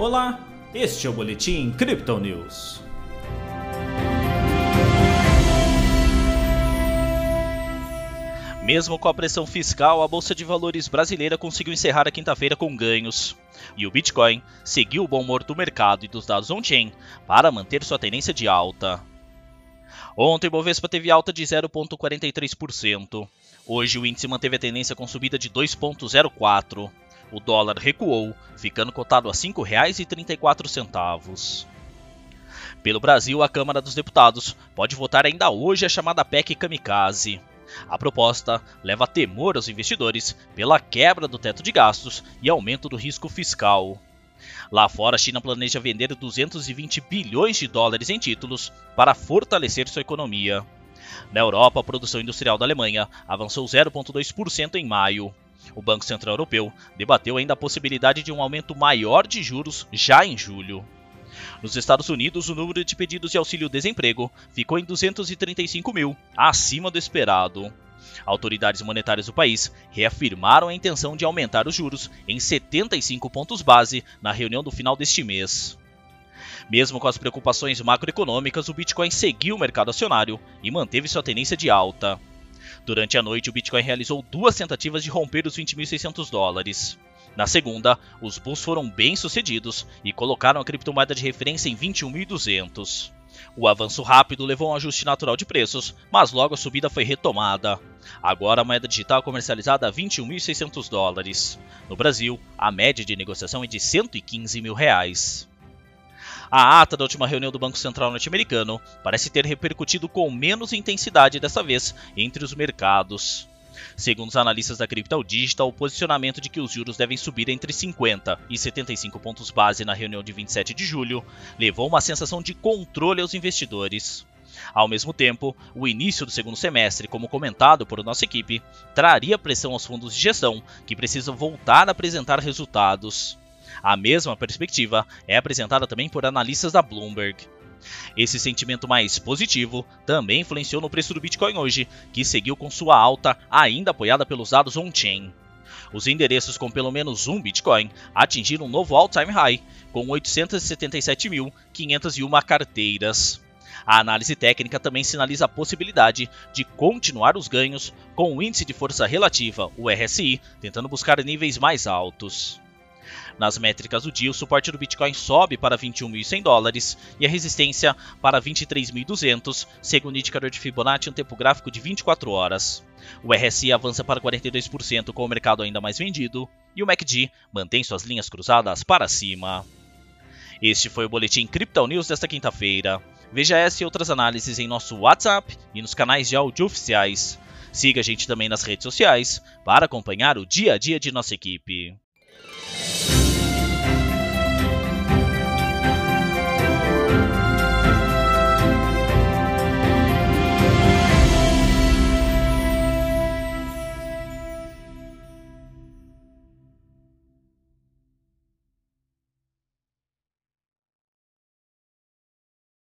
Olá, este é o Boletim Crypto News. Mesmo com a pressão fiscal, a Bolsa de Valores brasileira conseguiu encerrar a quinta-feira com ganhos. E o Bitcoin seguiu o bom humor do mercado e dos dados on-chain para manter sua tendência de alta. Ontem o Bovespa teve alta de 0,43%. Hoje o índice manteve a tendência com subida de 2,04%. O dólar recuou, ficando cotado a R$ 5,34. Pelo Brasil, a Câmara dos Deputados pode votar ainda hoje a chamada PEC Kamikaze. A proposta leva temor aos investidores pela quebra do teto de gastos e aumento do risco fiscal. Lá fora, a China planeja vender 220 bilhões de dólares em títulos para fortalecer sua economia. Na Europa, a produção industrial da Alemanha avançou 0,2% em maio. O Banco Central Europeu debateu ainda a possibilidade de um aumento maior de juros já em julho. Nos Estados Unidos, o número de pedidos de auxílio-desemprego ficou em 235 mil, acima do esperado. Autoridades monetárias do país reafirmaram a intenção de aumentar os juros em 75 pontos base na reunião do final deste mês. Mesmo com as preocupações macroeconômicas, o Bitcoin seguiu o mercado acionário e manteve sua tendência de alta. Durante a noite, o Bitcoin realizou duas tentativas de romper os 20.600 dólares. Na segunda, os bulls foram bem sucedidos e colocaram a criptomoeda de referência em 21.200. O avanço rápido levou a um ajuste natural de preços, mas logo a subida foi retomada. Agora a moeda digital é comercializada a 21.600 dólares. No Brasil, a média de negociação é de 115 mil reais. A ata da última reunião do Banco Central norte-americano parece ter repercutido com menos intensidade dessa vez entre os mercados. Segundo os analistas da Crypto Digital, o posicionamento de que os juros devem subir entre 50 e 75 pontos base na reunião de 27 de julho levou uma sensação de controle aos investidores. Ao mesmo tempo, o início do segundo semestre, como comentado por nossa equipe, traria pressão aos fundos de gestão, que precisam voltar a apresentar resultados. A mesma perspectiva é apresentada também por analistas da Bloomberg. Esse sentimento mais positivo também influenciou no preço do Bitcoin hoje, que seguiu com sua alta ainda apoiada pelos dados on-chain. Os endereços com pelo menos um Bitcoin atingiram um novo all-time high, com 877.501 carteiras. A análise técnica também sinaliza a possibilidade de continuar os ganhos com o índice de força relativa, o RSI, tentando buscar níveis mais altos. Nas métricas do dia, o suporte do Bitcoin sobe para 21.100 dólares e a resistência para 23.200, segundo o indicador de Fibonacci um tempo gráfico de 24 horas. O RSI avança para 42% com o mercado ainda mais vendido e o MACD mantém suas linhas cruzadas para cima. Este foi o Boletim Crypto News desta quinta-feira. Veja essa e outras análises em nosso WhatsApp e nos canais de áudio oficiais. Siga a gente também nas redes sociais para acompanhar o dia a dia de nossa equipe.